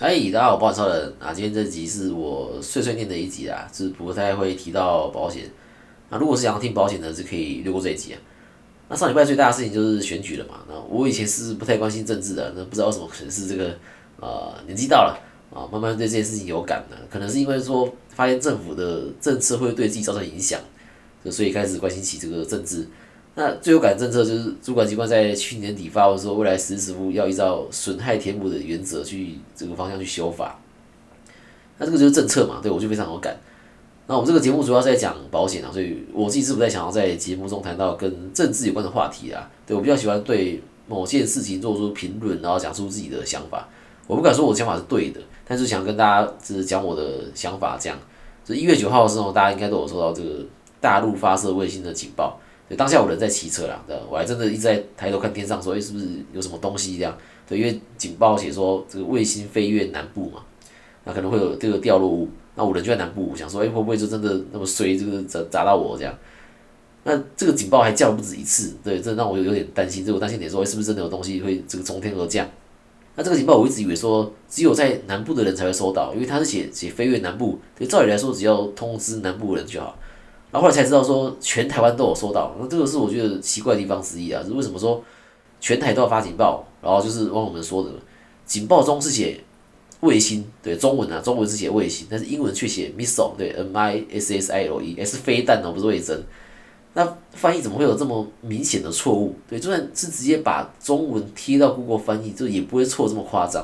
哎，大家好，保险超人啊！今天这集是我碎碎念的一集啊，是不太会提到保险。那如果是想要听保险的，是可以略过这一集啊。那上礼拜最大的事情就是选举了嘛。那我以前是不太关心政治的，那不知道为什么，可能是这个呃年纪到了啊，慢慢对这件事情有感了。可能是因为说发现政府的政策会对自己造成影响，就所以开始关心起这个政治。那最有感政策就是主管机关在去年底发布说，未来实施部要依照损害填补的原则去这个方向去修法。那这个就是政策嘛，对我就非常有感。那我们这个节目主要在讲保险啊，所以我自己是不太想要在节目中谈到跟政治有关的话题啊。对我比较喜欢对某件事情做出评论，然后讲出自己的想法。我不敢说我的想法是对的，但是想跟大家只是讲我的想法。这样，就一月九号的时候，大家应该都有收到这个大陆发射卫星的警报。对，当下我人在骑车啦，对，我还真的一直在抬头看天上，说，哎，是不是有什么东西这样？对，因为警报写说这个卫星飞越南部嘛，那可能会有这个掉落物。那我人就在南部，想说，哎，会不会就真的那么衰，这个砸砸到我这样？那这个警报还叫了不止一次，对，这让我有有点担心。这我担心点说，哎，是不是真的有东西会这个从天而降？那这个警报我一直以为说只有在南部的人才会收到，因为它是写写飞越南部，对，照理来说只要通知南部人就好。然后后来才知道说全台湾都有收到，那这个是我觉得奇怪的地方之一啊，是为什么说全台都要发警报？然后就是网友们说的，警报中是写卫星，对，中文啊，中文是写卫星，但是英文却写 missile，对，m i s s i l e，是飞弹哦，不是卫星。那翻译怎么会有这么明显的错误？对，就算是直接把中文贴到 Google 翻译，就也不会错这么夸张。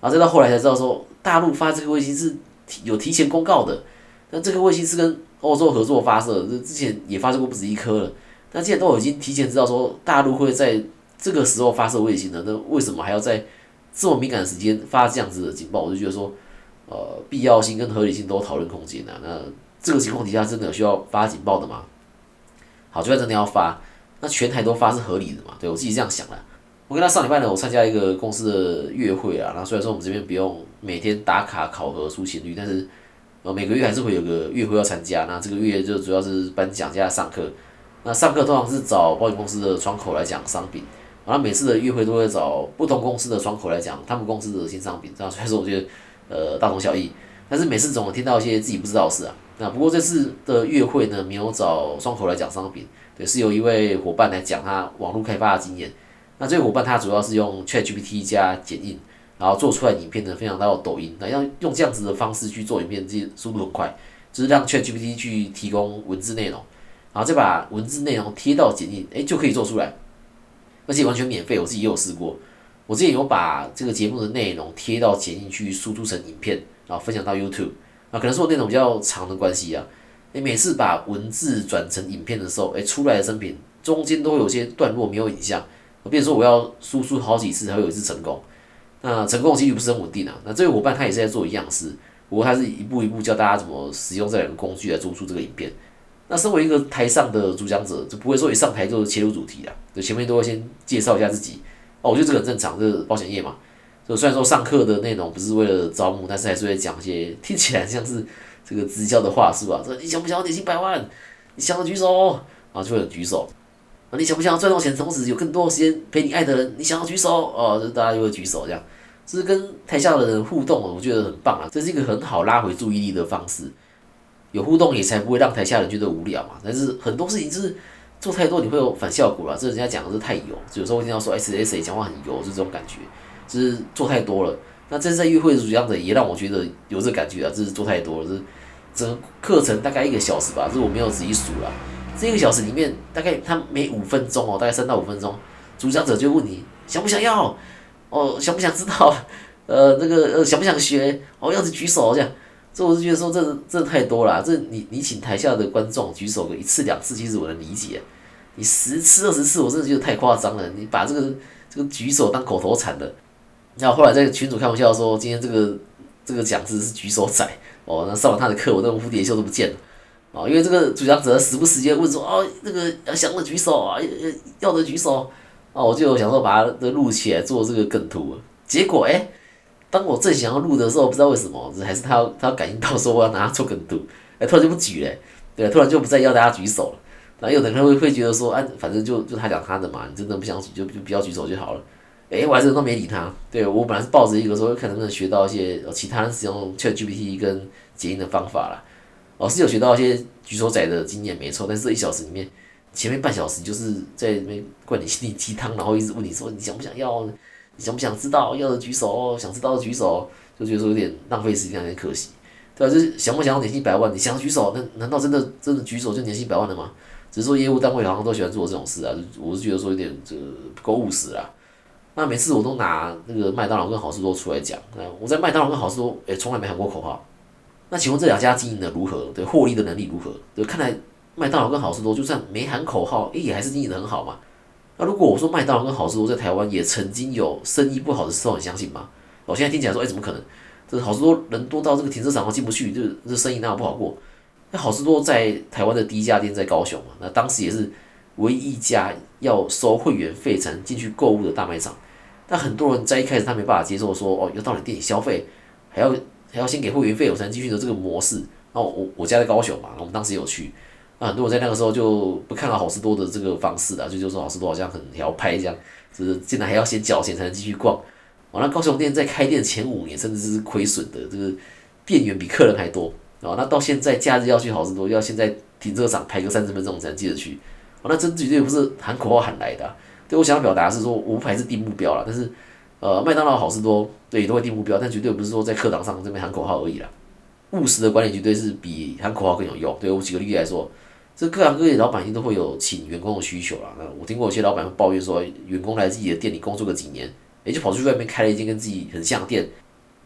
然后再到后来才知道说，大陆发这个卫星是有提前公告的，那这个卫星是跟欧洲合作发射，这之前也发射过不止一颗了。那既然都已经提前知道说大陆会在这个时候发射卫星了，那为什么还要在这么敏感的时间发这样子的警报？我就觉得说，呃，必要性跟合理性都讨论空间啊。那这个情况底下，真的有需要发警报的吗？好，就算真的要发，那全台都发是合理的嘛？对我自己这样想的。我跟他上礼拜呢，我参加一个公司的月会啊。然后虽然说我们这边不用每天打卡考核出勤率，但是呃，每个月还是会有个月会要参加，那这个月就主要是颁奖加上课。那上课通常是找保险公司的窗口来讲商品，然后每次的月会都会找不同公司的窗口来讲他们公司的新商品。这样所以说我觉得呃大同小异，但是每次总能听到一些自己不知道的事啊。那不过这次的月会呢，没有找窗口来讲商品，对，是由一位伙伴来讲他网络开发的经验。那这位伙伴他主要是用 ChatGPT 加剪映。然后做出来影片呢，分享到抖音，那要用这样子的方式去做影片，这速度很快，就是让 ChatGPT 去提供文字内容，然后再把文字内容贴到剪映，哎，就可以做出来，而且完全免费。我自己也有试过，我之前有把这个节目的内容贴到剪映去输出成影片，然后分享到 YouTube。啊，可能是我内容比较长的关系啊，你每次把文字转成影片的时候，哎，出来的声频中间都有些段落没有影像，比如说我要输出好几次才会有一次成功。那成功几率不是很稳定啊。那这位伙伴他也是在做一样事，不过他是一步一步教大家怎么使用这两个工具来做出这个影片。那身为一个台上的主讲者，就不会说一上台就切入主题啊，就前面都会先介绍一下自己。哦，我觉得这个很正常，这是保险业嘛。就虽然说上课的内容不是为了招募，但是还是会讲一些听起来像是这个直销的话，是吧？说你想不想要年薪百万？你想要举手，然后就会举手。啊，你想不想要赚到钱，同时有更多时间陪你爱的人？你想要举手，哦，就大家就会举手这样。是跟台下的人互动，我觉得很棒啊，这是一个很好拉回注意力的方式。有互动也才不会让台下人觉得无聊嘛。但是很多事情就是做太多，你会有反效果了。这人家讲的是太油，有时候会听到说 S S A 讲话很油，是这种感觉，就是做太多了。那这次在约会主样的也让我觉得有这感觉啊，就是做太多了。就是整个课程大概一个小时吧，这我没有仔细数了。这一个小时里面，大概他每五分钟哦，大概三到五分钟，主讲者就问你想不想要。哦，想不想知道？呃，那个呃，想不想学？哦，要是举手这样，这我是觉得说，这这太多了。这你你请台下的观众举手个一次两次，其实我能理解。你十次二十次，我真的觉得太夸张了。你把这个这个举手当口头禅的。然后后来在群主开玩笑说，今天这个这个讲师是举手仔。哦，那上完他的课，我那个蝴蝶袖都不见了。哦，因为这个主讲者时不时间问说，哦，那个要想举手啊，要要的举手。哦，我就想说把它的录起来做这个梗图，结果哎，当我正想要录的时候，不知道为什么，还是他要他要感应到说我要拿它做梗图，哎，突然就不举了，对，突然就不再要大家举手了。那有的人会会觉得说，啊，反正就就他讲他的嘛，你真的不想举就就不要举手就好了。哎，我还是都没理他。对我本来是抱着一个说看能不能学到一些其他使用 ChatGPT 跟剪映的方法啦。老师有学到一些举手仔的经验没错，但是一小时里面，前面半小时就是在那边灌你心灵鸡汤，然后一直问你说你想不想要，你想不想知道，要的举手，想知道的举手，就觉得说有点浪费时间，有点可惜。对啊，就是想不想要年薪百万？你想举手，那难道真的真的举手就年薪百万了吗？只是说业务单位好像都喜欢做这种事啊，我是觉得说有点这个不够务实啦。那每次我都拿那个麦当劳跟好事多出来讲，那我在麦当劳跟好事多，诶，从来没喊过口号。那请问这两家经营的如何？对，获利的能力如何？对，看来麦当劳跟好事多就算没喊口号，诶，也还是经营的很好嘛。那如果我说麦当劳跟好事多在台湾也曾经有生意不好的时候，你相信吗？我现在听起来说，诶，怎么可能？这好事多人多到这个停车场都进不去，就这生意那有不好过？那好事多在台湾的第一家店在高雄嘛，那当时也是唯一一家要收会员费才能进去购物的大卖场。但很多人在一开始他没办法接受说哦，要到你店里消费，还要还要先给会员费我才能继续的这个模式。然后我我家在高雄嘛，我们当时有去，那很多人在那个时候就不看好好事多的这个方式啊，就就说好事多好像很条派这样，就是竟然还要先缴钱才能继续逛。哦，那高雄店在开店前五年甚至是亏损的，就是店员比客人还多。哦，那到现在假日要去好事多，要现在停车场排个三十分钟才能进得去。哦，那这绝对不是喊口号喊来的。对我想要表达是说，我不排斥定目标了，但是，呃，麦当劳、好事多，对，都会定目标，但绝对不是说在课堂上这边喊口号而已啦。务实的管理绝对是比喊口号更有用。对我举个例子来说，这各行各业老板一定都会有请员工的需求啦。那我听过有些老板会抱怨说，员工来自己的店里工作个几年，也就跑去外面开了一间跟自己很像的店，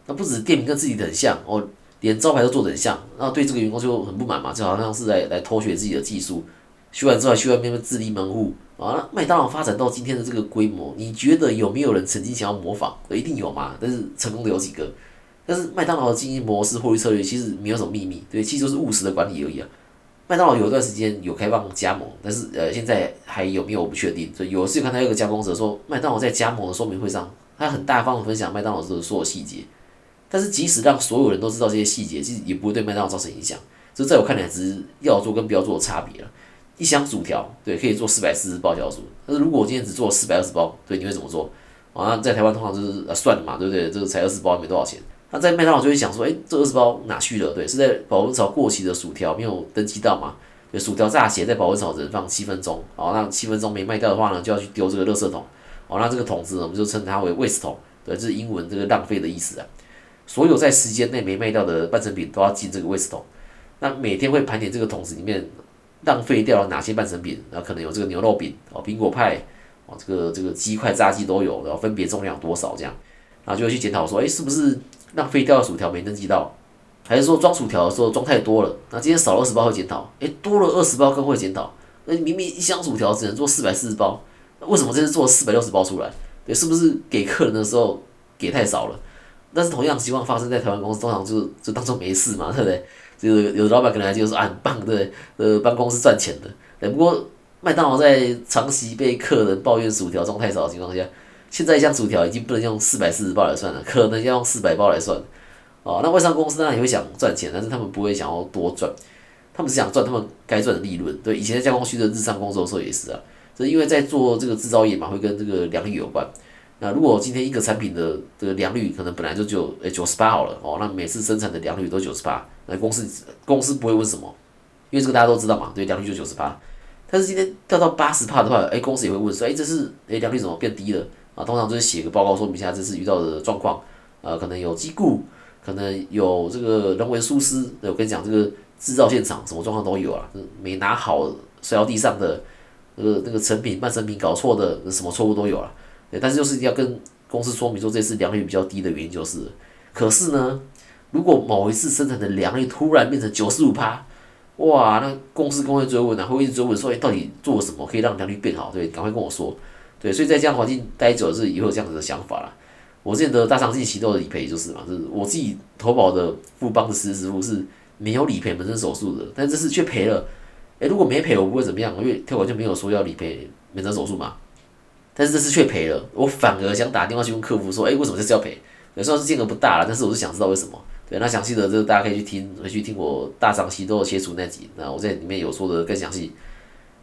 那不止店名跟自己很像，哦，连招牌都做得很像，那对这个员工就很不满嘛，就好像是在来偷学自己的技术，学完之后去外面自立门户。啊，那麦当劳发展到今天的这个规模，你觉得有没有人曾经想要模仿？一定有嘛，但是成功的有几个？但是麦当劳的经营模式、获利策略其实没有什么秘密，对，其实就是务实的管理而已啊。麦当劳有一段时间有开放加盟，但是呃，现在还有没有我不确定。所以有一次看到一个加盟者说，麦当劳在加盟的说明会上，他很大方的分享麦当劳的所有细节。但是即使让所有人都知道这些细节，其实也不会对麦当劳造成影响。这在我看来，只是要做跟不要做的差别了。一箱薯条，对，可以做四百四十包小薯。但是如果我今天只做四百二十包，对，你会怎么做？啊，在台湾通常就是呃算了嘛，对不对？这个才二十包，没多少钱。那在麦当劳就会想说，哎，这二十包哪去了？对，是在保温槽过期的薯条没有登记到嘛？对，薯条炸起来在保温槽只能放七分钟，好，那七分钟没卖掉的话呢，就要去丢这个垃圾桶。哦，那这个桶子，我们就称它为 waste 桶，对，这是英文这个浪费的意思啊。所有在时间内没卖掉的半成品都要进这个 waste 桶。那每天会盘点这个桶子里面。浪费掉了哪些半成品？然后可能有这个牛肉饼哦，苹果派哦，这个这个鸡块、炸鸡都有，然后分别重量多少这样，然后就会去检讨说，哎，是不是浪费掉的薯条没登记到？还是说装薯条的时候装太多了？那今天少了二十包会检讨，哎，多了二十包更会检讨。那明明一箱薯条只能做四百四十包，那为什么这次做四百六十包出来？对，是不是给客人的时候给太少了？但是同样情况发生在台湾公司，通常就就当做没事嘛，对不对？就是有的老板可能就是啊很棒，对，呃，帮公司赚钱的。哎，不过麦当劳在长期被客人抱怨薯条装太少的情况下，现在一箱薯条已经不能用四百四十包来算了，可能要用四百包来算。哦，那外商公司当然也会想赚钱，但是他们不会想要多赚，他们是想赚他们该赚的利润。对，以前在加工区的日常工作的时候也是啊，这因为在做这个制造业嘛，会跟这个良率有关。那如果今天一个产品的这个良率可能本来就只有诶九十八好了哦，那每次生产的良率都九十八，那公司公司不会问什么，因为这个大家都知道嘛，对，良率就九十八。但是今天掉到八十帕的话，诶，公司也会问说，诶，这是诶良率怎么变低了啊？通常就是写个报告说明一下这次遇到的状况，呃，可能有机故，可能有这个人为疏失，我跟你讲这个制造现场什么状况都有啊，没拿好摔到地上的，那个那个成品半成品搞错的，什么错误都有了。但是就是要跟公司说明说这次良率比较低的原因就是，可是呢，如果某一次生产的良率突然变成九十五趴，哇，那公司工会追问啊，会一直追问说，哎，到底做了什么可以让良率变好？对，赶快跟我说。对，所以在这样环境待久了是以后这样子的想法了。我之前的大长期启动的理赔就是嘛，就是我自己投保的富邦的实支付是没有理赔门诊手术的，但这次却赔了。哎，如果没赔我不会怎么样，因为退款就没有说要理赔门诊手术嘛。但是这次却赔了，我反而想打电话去问客服说，哎，为什么这次要赔？有时候是金额不大了，但是我是想知道为什么。对，那详细的这个大家可以去听，回去听我大涨期都有切除那集，那我在里面有说的更详细。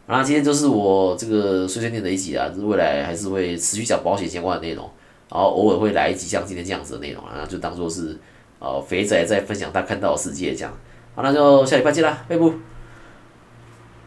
那今天就是我这个碎碎念的一集啊，就是未来还是会持续讲保险相关的内容，然后偶尔会来一集像今天这样子的内容啊，就当做是呃肥仔在分享他看到的世界这样。好，那就下礼拜见啦，拜拜。